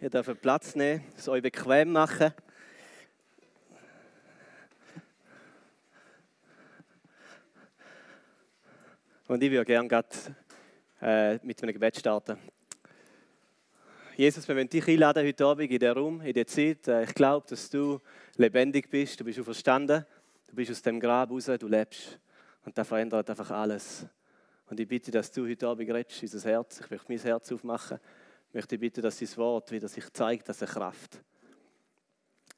Ihr dürft Platz nehmen, es euch bequem machen. Und ich würde gerne äh, mit einem Gebet starten. Jesus, wir wollen dich einladen heute Abend in den Raum, in der Zeit. Äh, ich glaube, dass du lebendig bist, du bist verstanden, du bist aus dem Grab raus, du lebst. Und das verändert einfach alles. Und ich bitte, dass du heute Abend redest, unser Herz. Ich möchte mein Herz aufmachen. Ich möchte bitten, dass dein Wort wieder sich zeigt als eine Kraft.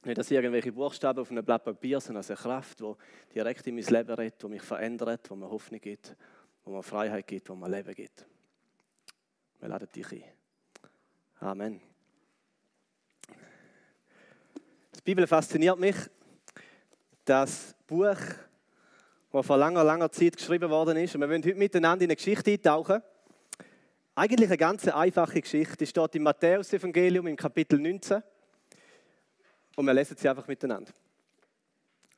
Nicht als irgendwelche Buchstaben auf einem Blatt Papier, sondern als eine Kraft, die direkt in mein Leben redet, die mich verändert, die mir Hoffnung gibt, wo mir Freiheit gibt, wo mir Leben gibt. Wir laden dich ein. Amen. Die Bibel fasziniert mich. Das Buch, das vor langer, langer Zeit geschrieben worden ist. Und wir wollen heute miteinander in eine Geschichte eintauchen. Eigentlich eine ganz einfache Geschichte. Die steht im Matthäus-Evangelium im Kapitel 19. Und wir lesen sie einfach miteinander.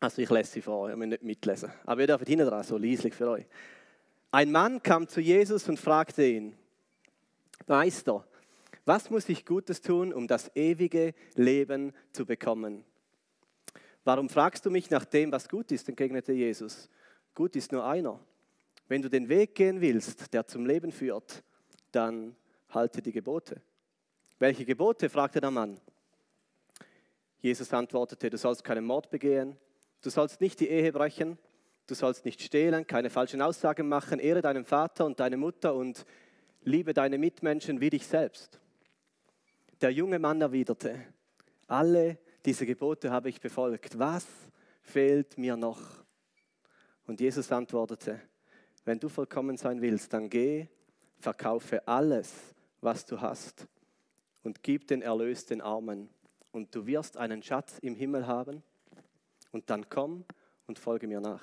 Also ich lese sie vor, ihr müsst nicht mitlesen. Aber ihr dürft hinten dran, so leislich für euch. Ein Mann kam zu Jesus und fragte ihn, Meister, was muss ich Gutes tun, um das ewige Leben zu bekommen? Warum fragst du mich nach dem, was gut ist? entgegnete Jesus. Gut ist nur einer. Wenn du den Weg gehen willst, der zum Leben führt, dann halte die Gebote. Welche Gebote? fragte der Mann. Jesus antwortete, du sollst keinen Mord begehen, du sollst nicht die Ehe brechen, du sollst nicht stehlen, keine falschen Aussagen machen, ehre deinen Vater und deine Mutter und liebe deine Mitmenschen wie dich selbst. Der junge Mann erwiderte, alle diese Gebote habe ich befolgt. Was fehlt mir noch? Und Jesus antwortete, wenn du vollkommen sein willst, dann geh verkaufe alles, was du hast und gib den Erlös den Armen und du wirst einen Schatz im Himmel haben und dann komm und folge mir nach.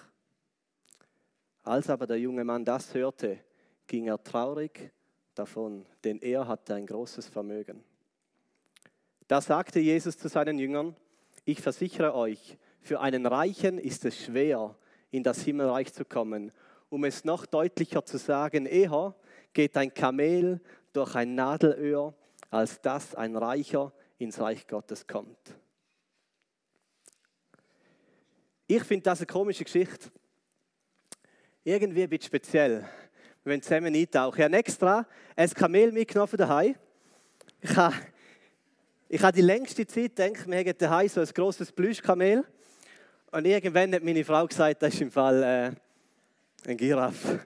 Als aber der junge Mann das hörte, ging er traurig davon, denn er hatte ein großes Vermögen. Da sagte Jesus zu seinen Jüngern, ich versichere euch, für einen Reichen ist es schwer, in das Himmelreich zu kommen. Um es noch deutlicher zu sagen, eher geht ein Kamel durch ein Nadelöhr, als dass ein Reicher ins Reich Gottes kommt. Ich finde das eine komische Geschichte. Irgendwie ein bisschen speziell. Wir wollen zusammen eintauchen. Ich habe extra ein Kamel mitgenommen daheim. Ich habe, ich habe die längste Zeit gedacht, wir haben daheim so ein grosses Plüschkamel. Und irgendwann hat meine Frau gesagt, das ist im Fall äh, ein Giraffe.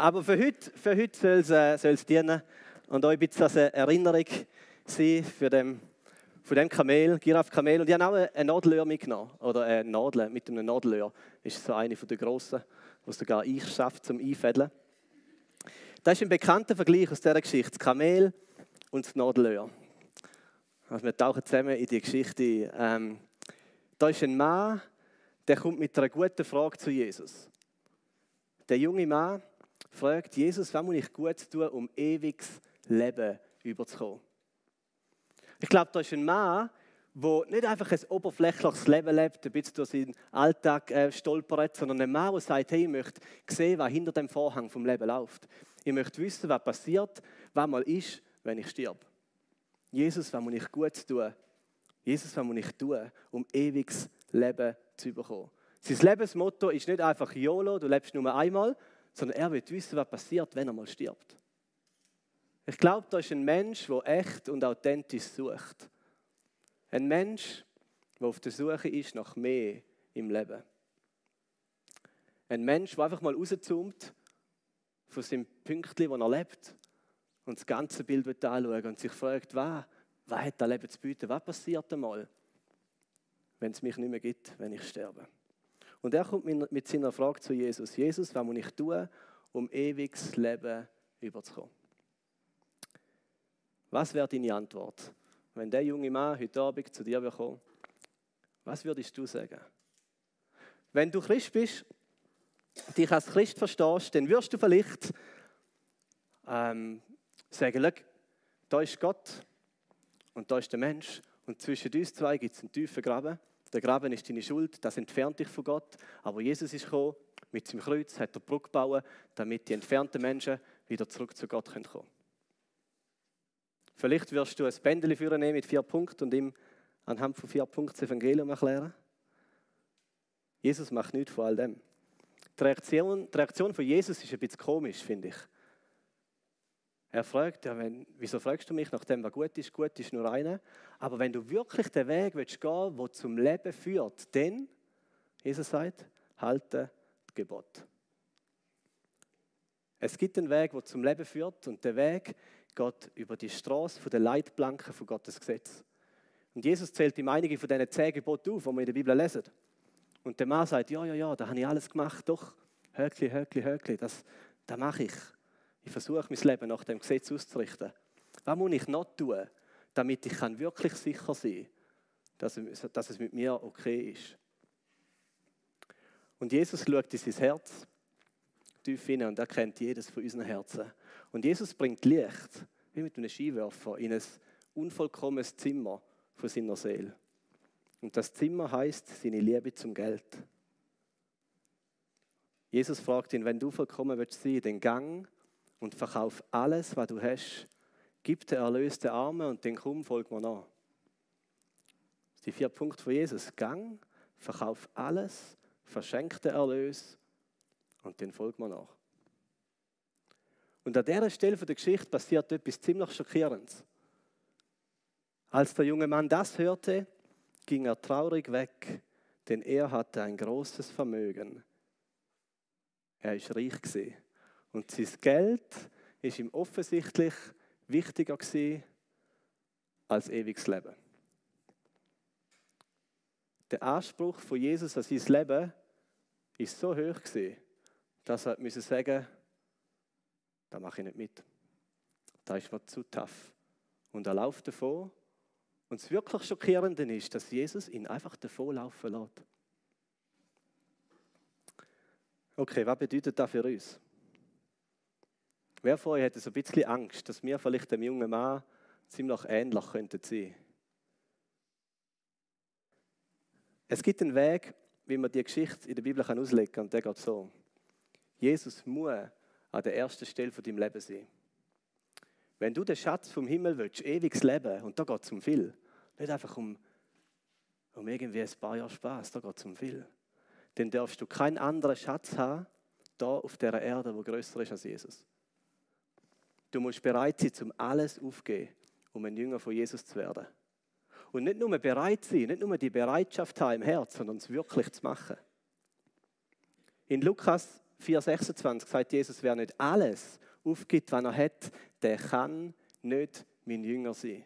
Aber für heute, für heute soll es, äh, dienen und euch ein bisschen eine Erinnerung sein für dem, von dem Kamel, Giraffe-Kamel. Und ich habe auch eine Nadelöhr mitgenommen. Oder eine Nadel mit einem Nadelöhr. Das ist so eine der grossen, die sogar ich schafft zum Einfädeln. Das ist ein bekannter Vergleich aus dieser Geschichte. Das Kamel und das Nadelöhr. Also wir tauchen zusammen in die Geschichte ähm, Da ist ein Mann, der kommt mit einer guten Frage zu Jesus. Der junge Mann fragt Jesus, was muss ich gut tun, um ewiges Leben überzukommen? Ich glaube, da ist ein Mann, der nicht einfach ein oberflächliches Leben lebt, ein bisschen durch seinen Alltag äh, stolpert, sondern ein Mann, der sagt, hey, ich möchte sehen, was hinter dem Vorhang vom Leben läuft. Ich möchte wissen, was passiert, was mal ist, wenn ich sterbe. Jesus, was muss ich gut tun? Jesus, was muss ich tun, um ewiges Leben zu bekommen? Sein Lebensmotto ist nicht einfach YOLO, du lebst nur einmal, sondern er will wissen, was passiert, wenn er mal stirbt. Ich glaube, da ist ein Mensch, der echt und authentisch sucht. Ein Mensch, der auf der Suche ist nach mehr im Leben. Ein Mensch, der einfach mal rauszoomt von seinem Pünktchen, wo er lebt und das ganze Bild anschauen und sich fragt, was, was hat das Leben zu bieten? Was passiert einmal, wenn es mich nicht mehr gibt, wenn ich sterbe? Und er kommt mit seiner Frage zu Jesus. Jesus, was muss ich tun, um ewiges Leben überzukommen? Was wäre deine Antwort, wenn der junge Mann heute Abend zu dir kommt? Was würdest du sagen? Wenn du Christ bist, dich als Christ verstehst, dann wirst du vielleicht ähm, sagen, da ist Gott und da ist der Mensch und zwischen uns zwei gibt es einen tiefen Graben der Graben ist deine Schuld, das entfernt dich von Gott. Aber Jesus ist gekommen, mit seinem Kreuz hat er Brücke gebaut, damit die entfernten Menschen wieder zurück zu Gott kommen können. Vielleicht wirst du ein Bändeli führen mit vier Punkten und ihm anhand von vier Punkten das Evangelium erklären. Jesus macht nichts von all dem. Die Reaktion, die Reaktion von Jesus ist ein bisschen komisch, finde ich. Er fragt, ja, wenn, wieso fragst du mich nach dem, was gut ist? Gut ist nur einer. Aber wenn du wirklich den Weg willst gehen, der zum Leben führt, dann, Jesus sagt, halte das Gebot. Es gibt einen Weg, der zum Leben führt und der Weg geht über die Straße der Leitplanken von Gottes Gesetz. Und Jesus zählt ihm einige von diesen zehn Geboten auf, die wir in der Bibel lesen. Und der Mann sagt, ja, ja, ja, da habe ich alles gemacht, doch, Höckli, Höckli, Höckli, das, das mache ich. Ich versuche, mein Leben nach dem Gesetz auszurichten. Was muss ich noch tun, damit ich kann wirklich sicher sein kann, dass, es mit mir okay ist? Und Jesus schaut in sein Herz tief hinein und er kennt jedes von unseren Herzen. Und Jesus bringt Licht, wie mit einem Skiwerfer, in ein unvollkommenes Zimmer von seiner Seele. Und das Zimmer heißt seine Liebe zum Geld. Jesus fragt ihn, wenn du vollkommen willst sein, den Gang und verkauf alles, was du hast. Gib den Erlös den Armen und den komm, folg mir nach. Das sind die vier Punkte von Jesus. Gang, verkauf alles, verschenk den Erlös und den folg mir nach. Und an dieser Stelle der Geschichte passiert etwas ziemlich Schockierendes. Als der junge Mann das hörte, ging er traurig weg, denn er hatte ein großes Vermögen. Er ist reich gewesen. Und sein Geld ist ihm offensichtlich wichtiger als ewiges Leben. Der Anspruch von Jesus an sein Leben ist so hoch gewesen, dass er müssen sagen, da mache ich nicht mit. Da ist mir zu tough. Und er läuft davon. Und das wirklich Schockierende ist, dass Jesus ihn einfach davonlaufen lässt. Okay, was bedeutet das für uns? Wer von euch hätte so ein bisschen Angst, dass wir vielleicht dem jungen Mann ziemlich ähnlich könnten sein? Es gibt einen Weg, wie man die Geschichte in der Bibel auslegen kann, und der geht so. Jesus muss an der ersten Stelle von deinem Leben sein. Wenn du den Schatz vom Himmel willst, ewiges Leben, und da geht es um viel, nicht einfach um, um irgendwie ein paar Jahre Spaß, da geht es um viel, dann darfst du keinen anderen Schatz haben, da auf der Erde, wo größer ist als Jesus. Du musst bereit sein, um alles aufzugeben, um ein Jünger von Jesus zu werden. Und nicht nur bereit sein, nicht nur die Bereitschaft haben im Herz, sondern es wirklich zu machen. In Lukas 4,26 sagt Jesus, wer nicht alles aufgibt, was er hat, der kann nicht mein Jünger sein.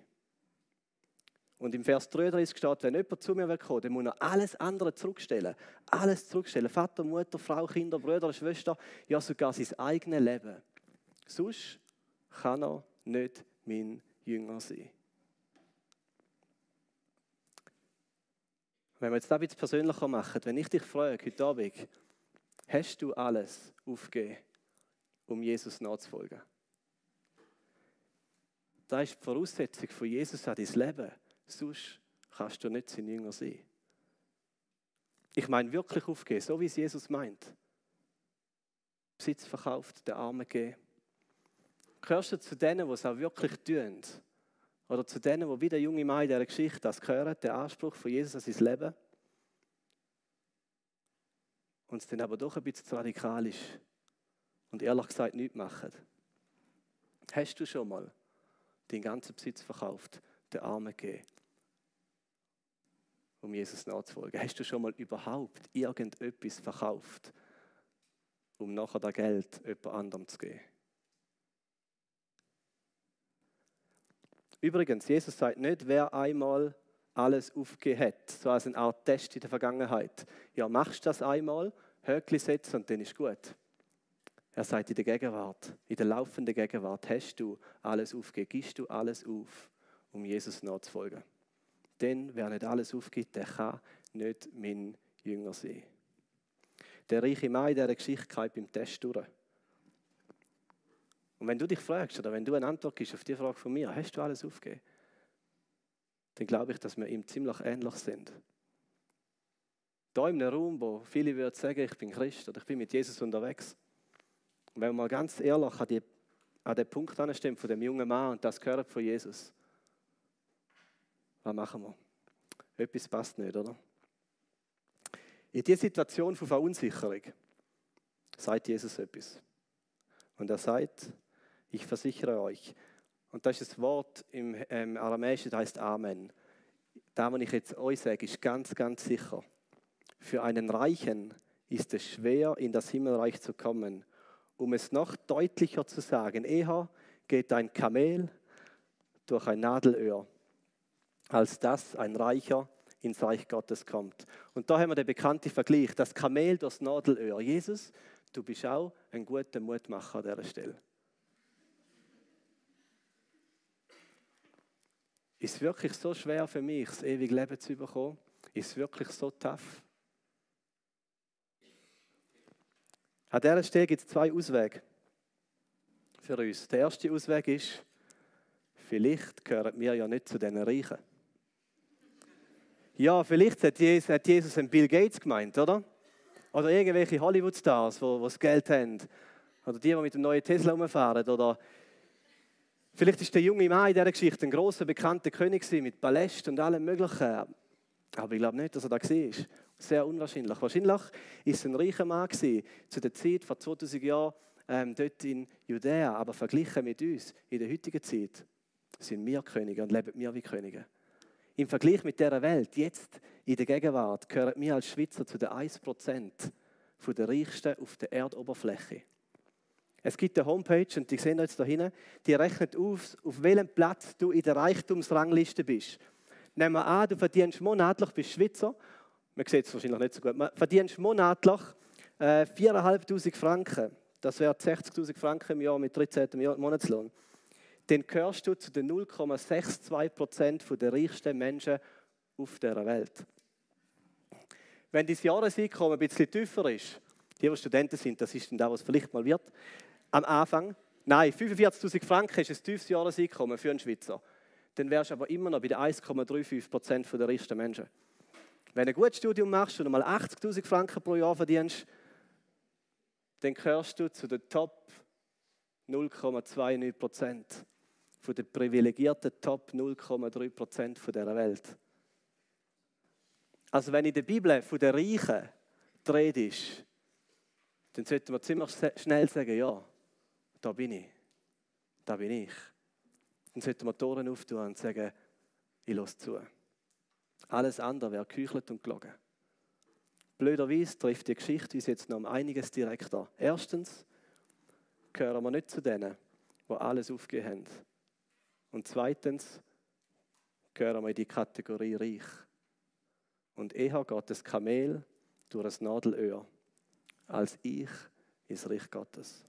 Und im Vers 33 steht, wenn jemand zu mir kommen, dann muss er alles andere zurückstellen. Alles zurückstellen. Vater, Mutter, Frau, Kinder, Brüder, Schwester, ja sogar sein eigenes Leben. Sonst kann er nicht mein Jünger sein. Wenn wir jetzt das persönlicher machen, wenn ich dich frage heute Abend, hast du alles aufgegeben, um Jesus nachzufolgen? Das ist die Voraussetzung von Jesus an dein Leben. Sonst kannst du nicht sein Jünger sein. Ich meine wirklich aufgeben, so wie es Jesus meint. Besitz verkauft, den Armen geben Gehörst du zu denen, die es auch wirklich tun? Oder zu denen, die wie der junge Mann in dieser Geschichte das hören, der Anspruch von Jesus an sein Leben? Und es dann aber doch ein bisschen zu radikal ist und ehrlich gesagt nichts machen. Hast du schon mal den ganzen Besitz verkauft, den Armen gegeben, um Jesus nachzufolgen? Hast du schon mal überhaupt irgendetwas verkauft, um nachher das Geld jemand anderem zu geben? Übrigens, Jesus sagt nicht, wer einmal alles aufgegeben hat, so als eine Art Test in der Vergangenheit. Ja, machst das einmal, Höckli setzen und dann ist gut. Er sagt in der Gegenwart, in der laufenden Gegenwart, hast du alles aufgegeben, gibst du alles auf, um Jesus nachzufolgen. Denn wer nicht alles aufgibt, der kann nicht mein Jünger sein. Der reiche Mann in dieser Geschichte geht beim Test durch. Und wenn du dich fragst oder wenn du eine Antwort gibst auf die Frage von mir, hast du alles aufgegeben? Dann glaube ich, dass wir ihm ziemlich ähnlich sind. Da in einem Raum, wo viele würden sagen, ich bin Christ oder ich bin mit Jesus unterwegs. Und wenn wir mal ganz ehrlich an die an den Punkt anstehen von dem jungen Mann und das gehört von Jesus. Was machen wir? Etwas passt nicht, oder? In dieser Situation von Verunsicherung sagt Jesus etwas. Und er sagt, ich versichere euch. Und das ist das Wort im ähm, Aramäischen, das heißt Amen. Da, was ich jetzt euch sage, ist ganz, ganz sicher. Für einen Reichen ist es schwer, in das Himmelreich zu kommen. Um es noch deutlicher zu sagen, eher geht ein Kamel durch ein Nadelöhr, als dass ein Reicher ins Reich Gottes kommt. Und da haben wir den bekannten Vergleich, das Kamel durchs Nadelöhr. Jesus, du bist auch ein guter Mutmacher an dieser Stelle. Ist es wirklich so schwer für mich, das ewige Leben zu bekommen? Ist es wirklich so tough? An dieser Stelle gibt es zwei Auswege für uns. Der erste Ausweg ist, vielleicht gehören wir ja nicht zu den Reichen. Ja, vielleicht hat Jesus, hat Jesus einen Bill Gates gemeint, oder? Oder irgendwelche Hollywood-Stars, die, das Geld haben. Oder die, die mit dem neuen Tesla rumfahren. Oder vielleicht ist der junge Mann in dieser Geschichte ein großer, bekannter König mit Palästen und allem Möglichen. Aber ich glaube nicht, dass er da war. Sehr unwahrscheinlich. Wahrscheinlich war es ein reicher Mann zu der Zeit vor 2000 Jahren ähm, dort in Judäa. Aber verglichen mit uns in der heutigen Zeit sind wir Könige und leben wir wie Könige. Im Vergleich mit dieser Welt, jetzt in der Gegenwart, gehören wir als Schweizer zu den 1% der Reichsten auf der Erdoberfläche. Es gibt eine Homepage, und die sehen jetzt da hinten, die rechnet auf, auf welchem Platz du in der Reichtumsrangliste bist. Nehmen wir an, du verdienst monatlich, bist Schweizer, man sieht es wahrscheinlich nicht so gut, verdienst monatlich äh, 4'500 Franken. Das wäre 60'000 Franken im Jahr mit 13. Monatslohn dann gehörst du zu den 0,62 Prozent der reichsten Menschen auf der Welt. Wenn dein Jahreseinkommen ein bisschen tiefer ist, die, die Studenten sind, das ist dann da, was vielleicht mal wird, am Anfang, nein, 45.000 Franken ist ein tiefes Jahreseinkommen für einen Schweizer. Dann wärst du aber immer noch bei den 1,35 Prozent der reichsten Menschen. Wenn du ein gutes Studium machst und mal 80.000 Franken pro Jahr verdienst, dann gehörst du zu den Top 0,29 Prozent von den privilegierten Top 0,3 Prozent dieser Welt. Also wenn in der Bibel von den Reichen die ist, dann sollten wir ziemlich schnell sagen, ja, da bin ich, da bin ich. Dann sollten wir Toren auftun und sagen, ich lasse zu. Alles andere wäre geküchelt und gelogen. Blöderweise trifft die Geschichte uns jetzt noch um einiges direkt an. Erstens gehören wir nicht zu denen, die alles aufgegeben haben und zweitens gehören wir in die Kategorie reich. Und eher geht das Kamel durch das Nadelöhr, als ich ins Reich Gottes.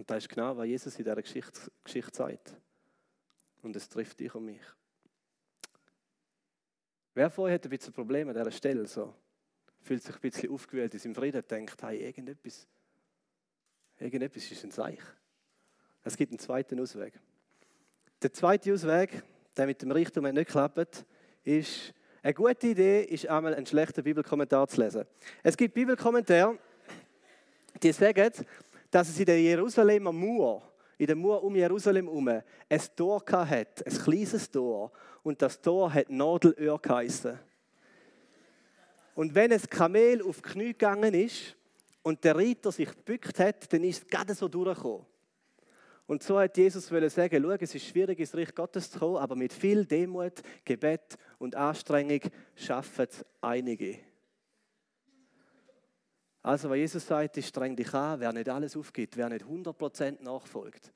Und das ist genau, was Jesus in dieser Geschichte, Geschichte sagt. Und es trifft dich und mich. Wer vorher hat ein bisschen Probleme an dieser Stelle, so, fühlt sich ein bisschen aufgewühlt in seinem Frieden, denkt, hey, irgendetwas, irgendetwas ist ein Zeichen. Es gibt einen zweiten Ausweg. Der zweite Ausweg, der mit dem Richtung nicht klappt, ist, eine gute Idee ist einmal einen schlechten Bibelkommentar zu lesen. Es gibt Bibelkommentare, die sagen, dass es in der Jerusalemer Mauer, in der Mauer um Jerusalem herum, ein Tor hat, ein kleines Tor. Und das Tor hat Nadelöhr geheißen. Und wenn ein Kamel auf die Knie gegangen ist und der Reiter sich gebückt hat, dann ist es gerade so durchgekommen. Und so hat Jesus sagen, schau, es ist schwierig, ins Reich Gottes zu kommen, aber mit viel Demut, Gebet und Anstrengung schaffen es einige. Also, was Jesus sagt, ist, streng dich an, wer nicht alles aufgibt, wer nicht 100% nachfolgt.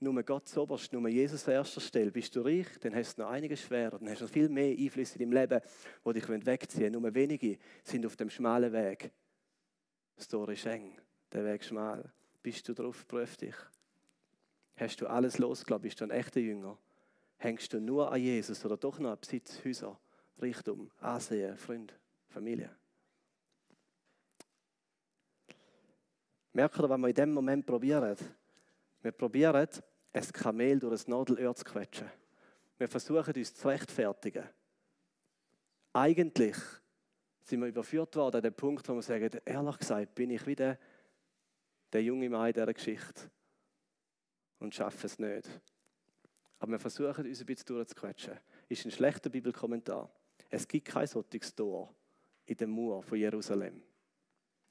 Nur Gott oberst, nur Jesus an erster Stelle. Bist du reich, dann hast du noch einiges schwerer, dann hast du noch viel mehr Einflüsse in deinem Leben, die dich wegziehen wollen. Nur wenige sind auf dem schmalen Weg. Das Tor ist eng, der Weg schmal. Bist du drauf, prüf dich. Hast du alles losgelassen? Bist du ein echter Jünger? Hängst du nur an Jesus oder doch noch an Besitz, Häuser, Reichtum, Ansehen, Freund, Familie? Merkt ihr, was wir in dem Moment probieren? Wir probieren, ein Kamel durch ein Nadelöhr zu quetschen. Wir versuchen uns zu rechtfertigen. Eigentlich sind wir überführt worden an den Punkt, wo wir sagen, ehrlich gesagt, bin ich wieder der junge Mann in dieser Geschichte und schaffen es nicht. Aber wir versuchen, uns ein bisschen durchzuquetschen. Ist ein schlechter Bibelkommentar. Es gibt kein solches Tor in der Mauer von Jerusalem.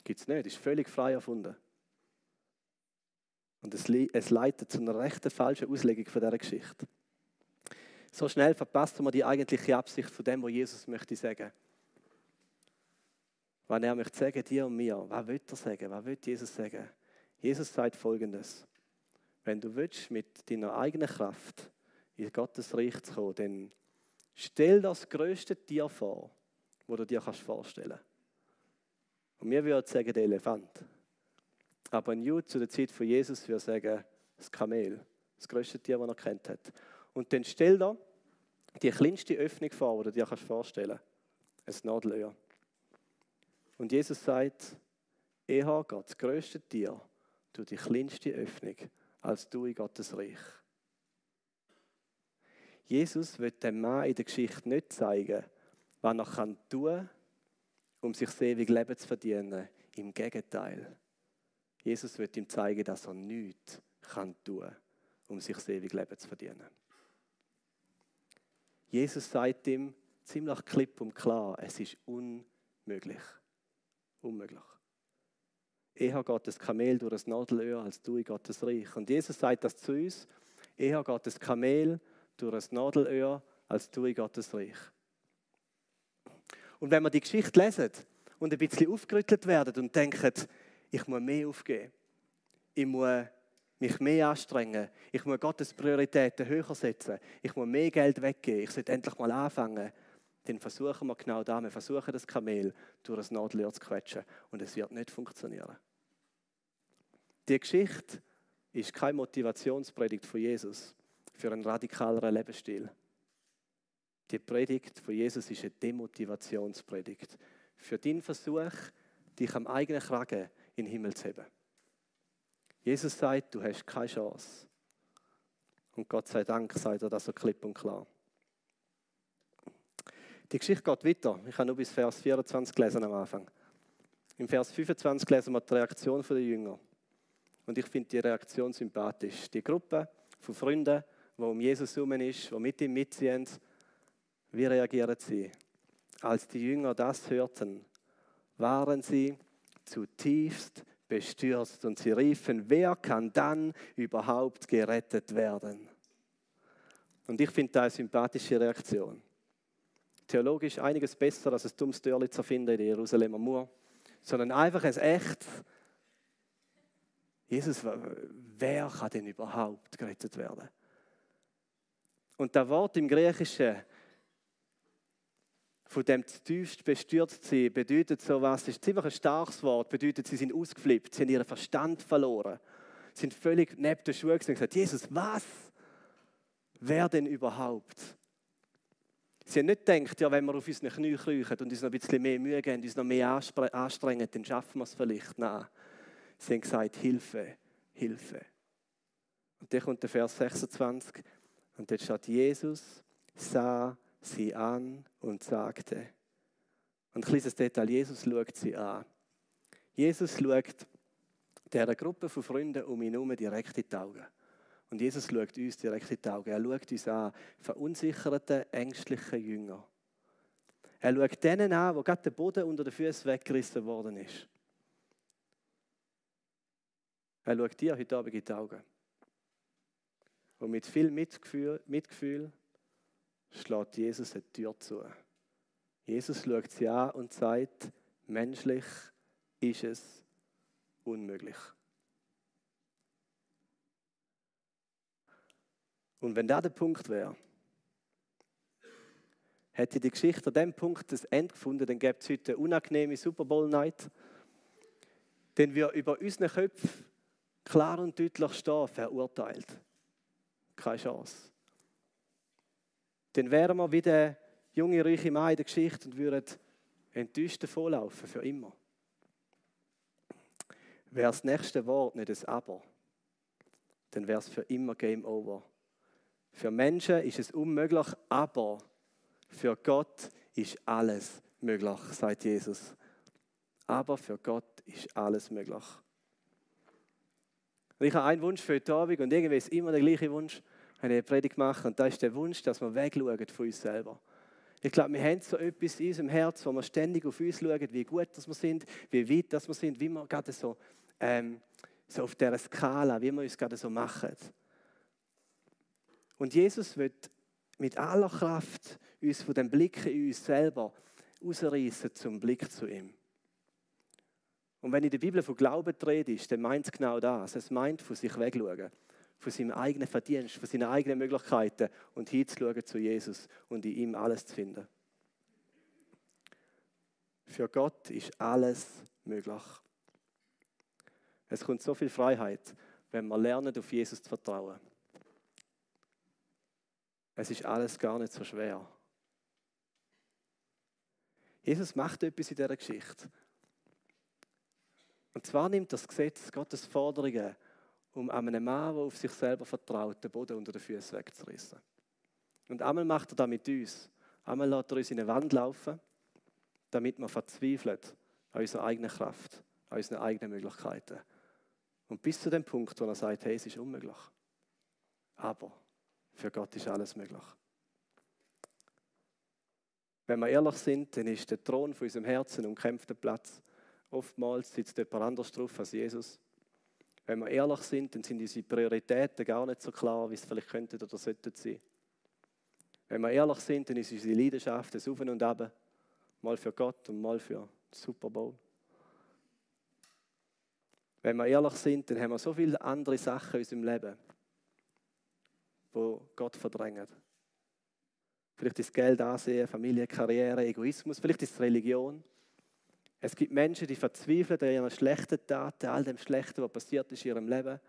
Gibt es nicht, ist völlig frei erfunden. Und es, es leitet zu einer rechten falschen Auslegung von dieser Geschichte. So schnell verpasst man die eigentliche Absicht von dem, was Jesus möchte sagen. Wenn er möchte sagen, dir und mir, was will er sagen? Was will Jesus sagen? Jesus sagt folgendes. Wenn du willst, mit deiner eigenen Kraft in Gottes Reich zu kommen, dann stell das größte Tier vor, das du dir vorstellen kannst. Und wir würden sagen, der Elefant. Aber ein Jude zu der Zeit von Jesus würde sagen, das Kamel, das größte Tier, das er kennt hat. Und dann stell dir die kleinste Öffnung vor, die du dir vorstellen kannst. Ein Nadelöhr. Und Jesus sagt, eher geht das größte Tier durch die kleinste Öffnung, als du in Gottes Reich. Jesus wird dem Mann in der Geschichte nicht zeigen, was er tun kann, um sich das ewige Leben zu verdienen. Im Gegenteil. Jesus wird ihm zeigen, dass er nichts kann tun um sich das ewige Leben zu verdienen. Jesus sagt ihm ziemlich klipp und klar, es ist unmöglich. Unmöglich. Eher geht das Kamel durch das Nadelöhr als du in Gottes Reich. Und Jesus sagt das zu uns, eher geht das Kamel durch das Nadelöhr als du in Gottes Reich. Und wenn wir die Geschichte lesen und ein bisschen aufgerüttelt werden und denken, ich muss mehr aufgeben, ich muss mich mehr anstrengen, ich muss Gottes Prioritäten höher setzen, ich muss mehr Geld weggeben, ich sollte endlich mal anfangen, dann versuchen wir genau das, wir versuchen das Kamel durch das Nadelöhr zu quetschen. Und es wird nicht funktionieren. Die Geschichte ist keine Motivationspredigt von Jesus für einen radikaleren Lebensstil. Die Predigt von Jesus ist eine Demotivationspredigt. Für den Versuch, dich am eigenen Kragen in den Himmel zu heben. Jesus sagt, du hast keine Chance. Und Gott sei Dank sagt er das so klipp und klar. Die Geschichte geht weiter. Ich habe nur bis Vers 24 gelesen am Anfang. Im Vers 25 lesen wir die Reaktion der Jünger. Und ich finde die Reaktion sympathisch. Die Gruppe von Freunden, die um Jesus herum ist, die mit ihm mitziehen, wie reagieren sie? Als die Jünger das hörten, waren sie zutiefst bestürzt und sie riefen, wer kann dann überhaupt gerettet werden? Und ich finde das eine sympathische Reaktion. Theologisch einiges besser als ein dummes Dörrli zu finden in der Jerusalemer Mauer, sondern einfach ein echtes Jesus, wer kann denn überhaupt gerettet werden? Und das Wort im Griechischen von dem tiefst bestürzt sein, bedeutet so was, ist ziemlich ein starkes Wort, bedeutet, sie sind ausgeflippt, sie haben ihren Verstand verloren, sie sind völlig neben der Schuhe und gesagt, Jesus, was? Wer denn überhaupt? Sie haben nicht gedacht, ja, wenn wir auf unseren Knie kriechen und uns noch ein bisschen mehr Mühe geben, uns noch mehr anstrengen, dann schaffen wir es vielleicht. Nein. Sie haben gesagt, Hilfe, Hilfe. Und dann kommt der Vers 26 und dort steht, Jesus sah sie an und sagte, und ein kleines Detail, Jesus schaut sie an. Jesus schaut dieser Gruppe von Freunden um ihn herum direkt in die Augen. Und Jesus schaut uns direkt in die Augen. Er schaut uns an, verunsicherte, ängstliche Jünger. Er schaut denen an, wo gerade der Boden unter den Füßen weggerissen worden ist. Er schaut dir heute Abend in die Augen. Und mit viel Mitgefühl, Mitgefühl schlägt Jesus eine Tür zu. Jesus schaut sie an und sagt, menschlich ist es unmöglich. Und wenn das der Punkt wäre, hätte die Geschichte an dem Punkt das Ende gefunden, dann gäbe es heute eine unangenehme Super Bowl Night, den wir über unsere Köpfe klar und deutlich stehen, verurteilt. Keine Chance dann wären wir wie der junge, reiche Mann in der Geschichte und würden enttäuscht davonlaufen, für immer. Wäre das nächste Wort nicht ein Aber, dann wäre es für immer Game Over. Für Menschen ist es unmöglich, aber für Gott ist alles möglich, sagt Jesus. Aber für Gott ist alles möglich. Ich habe einen Wunsch für heute Abend und irgendwie ist immer der gleiche Wunsch, eine Predigt mache. Und das ist der Wunsch, dass wir wegschauen von uns selber. Ich glaube, wir haben so etwas in unserem Herz, wo wir ständig auf uns schauen, wie gut dass wir sind, wie weit dass wir sind, wie wir gerade so, ähm, so auf dieser Skala, wie wir uns gerade so machen. Und Jesus wird mit aller Kraft uns von dem Blick in uns selber ausreißen zum Blick zu ihm. Und wenn in der Bibel von Glauben rede, dann meint es genau das. Es meint von sich wegschauen, von seinem eigenen Verdienst, von seinen eigenen Möglichkeiten und hinzuschauen zu Jesus und in ihm alles zu finden. Für Gott ist alles möglich. Es kommt so viel Freiheit, wenn wir lernen, auf Jesus zu vertrauen. Es ist alles gar nicht so schwer. Jesus macht etwas in dieser Geschichte. Und zwar nimmt das Gesetz Gottes Forderungen, um einem Mann, der auf sich selber vertraut, den Boden unter den Füßen wegzurissen. Und einmal macht er das mit uns. Einmal lässt er uns in eine Wand laufen, damit wir verzweifeln an unserer eigenen Kraft, an unseren eigenen Möglichkeiten. Und bis zu dem Punkt, wo er sagt, hey, es ist unmöglich. Aber für Gott ist alles möglich. Wenn wir ehrlich sind, dann ist der Thron von unserem Herzen umkämpfter Platz. Oftmals sitzt jemand anders drauf als Jesus. Wenn wir ehrlich sind, dann sind unsere Prioritäten gar nicht so klar, wie es vielleicht könnten oder sollten sein. Wenn wir ehrlich sind, dann ist unsere Leidenschaft das Auf und Ab. Mal für Gott und mal für den Super Bowl. Wenn wir ehrlich sind, dann haben wir so viele andere Sachen in unserem Leben, wo Gott verdrängt. Vielleicht ist Geld ansehen, Familie, Karriere, Egoismus, vielleicht ist es Religion. Es gibt Menschen, die verzweifeln an ihren schlechten Taten, all dem Schlechten, was passiert ist in ihrem Leben.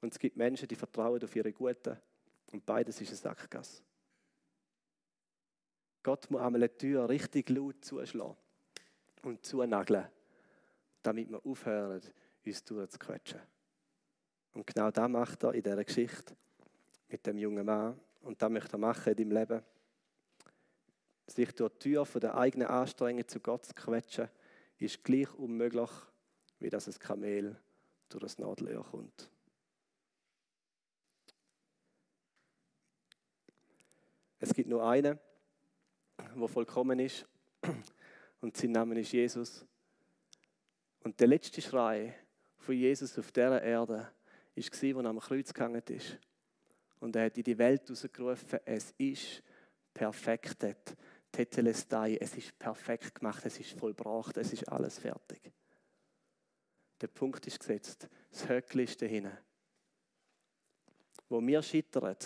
Und es gibt Menschen, die vertrauen auf ihre Guten. Und beides ist eine Sackgasse. Gott muss einmal eine Tür richtig laut zuschlagen und zunageln, damit wir aufhören, uns durchzuquetschen. Und genau das macht er in dieser Geschichte mit dem jungen Mann. Und das möchte er machen in deinem Leben. Sich durch die Tür von der eigenen Anstrengung zu Gott zu quetschen, ist gleich unmöglich, wie dass ein Kamel durch das Nadelöhr kommt. Es gibt nur einen, der vollkommen ist, und sein Name ist Jesus. Und der letzte Schrei von Jesus auf dieser Erde war, als er am Kreuz gehangen ist. Und er hat in die Welt herausgerufen, es ist perfekt. Tetelestai, es ist perfekt gemacht, es ist vollbracht, es ist alles fertig. Der Punkt ist gesetzt, das Höckli ist dahinten. Wo wir scheitern,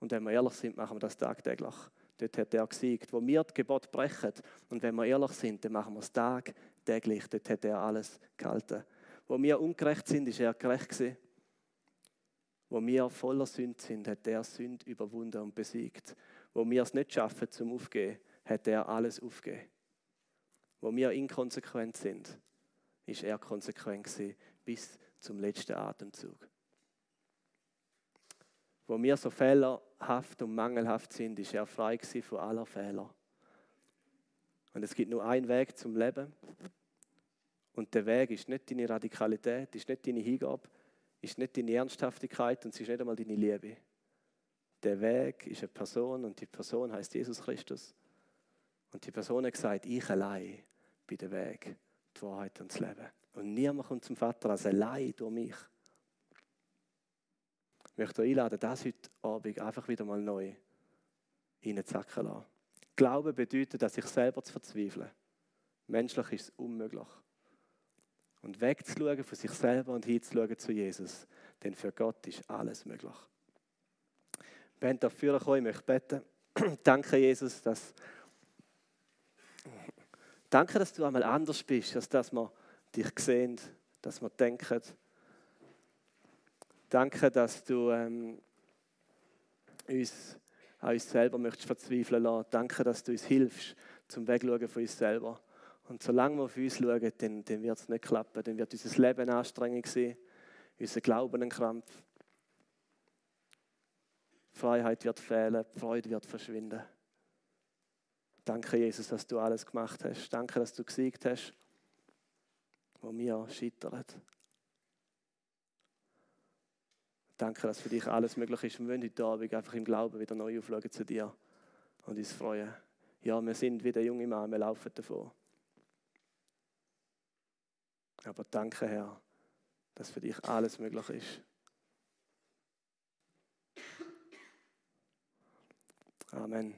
und wenn wir ehrlich sind, machen wir das tagtäglich. Dort hat er gesiegt. Wo wir das Gebot brechen, und wenn wir ehrlich sind, dann machen wir es tagtäglich. Dort hat er alles gehalten. Wo wir ungerecht sind, ist er gerecht gewesen. Wo wir voller Sünde sind, hat er Sünde überwunden und besiegt. Wo wir es nicht schaffen zum Aufgeben, hat er alles aufgegeben. Wo wir inkonsequent sind, ist er konsequent gewesen, bis zum letzten Atemzug. Wo wir so fehlerhaft und mangelhaft sind, ist er frei gewesen von aller Fehler. Und es gibt nur einen Weg zum Leben. Und der Weg ist nicht deine Radikalität, ist nicht deine Hingabe, ist nicht deine Ernsthaftigkeit und es ist nicht einmal deine Liebe. Der Weg ist eine Person und die Person heißt Jesus Christus. Und die Person hat gesagt, ich allein bin der Weg, die Wahrheit und das Leben. Und niemand kommt zum Vater als allein durch mich. Ich möchte euch einladen, das heute Abend einfach wieder mal neu reinzacken lassen. Glauben bedeutet, dass ich selber zu verzweifeln. Menschlich ist es unmöglich und wegzuschauen von sich selber und hinzuschauen zu Jesus. Denn für Gott ist alles möglich. Wenn dafür kommen, ich möchte beten. Danke, Jesus, dass, danke, dass du einmal anders bist, als dass wir dich sehen, dass wir denken. Danke, dass du ähm, uns an uns selber möchtest verzweifeln lassen. Danke, dass du uns hilfst zum Wegschauen von uns selber. Und solange wir auf uns schauen, dann, dann wird es nicht klappen. Dann wird unser Leben anstrengend sein, unser Glauben ein Krampf. Freiheit wird fehlen, Freude wird verschwinden. Danke, Jesus, dass du alles gemacht hast. Danke, dass du gesiegt hast, wo wir scheitern. Danke, dass für dich alles möglich ist. Wir wollen heute Abend einfach im Glauben wieder neu aufschauen zu dir und uns freuen. Ja, wir sind wie der junge Mann, wir laufen davon. Aber danke, Herr, dass für dich alles möglich ist. Amen.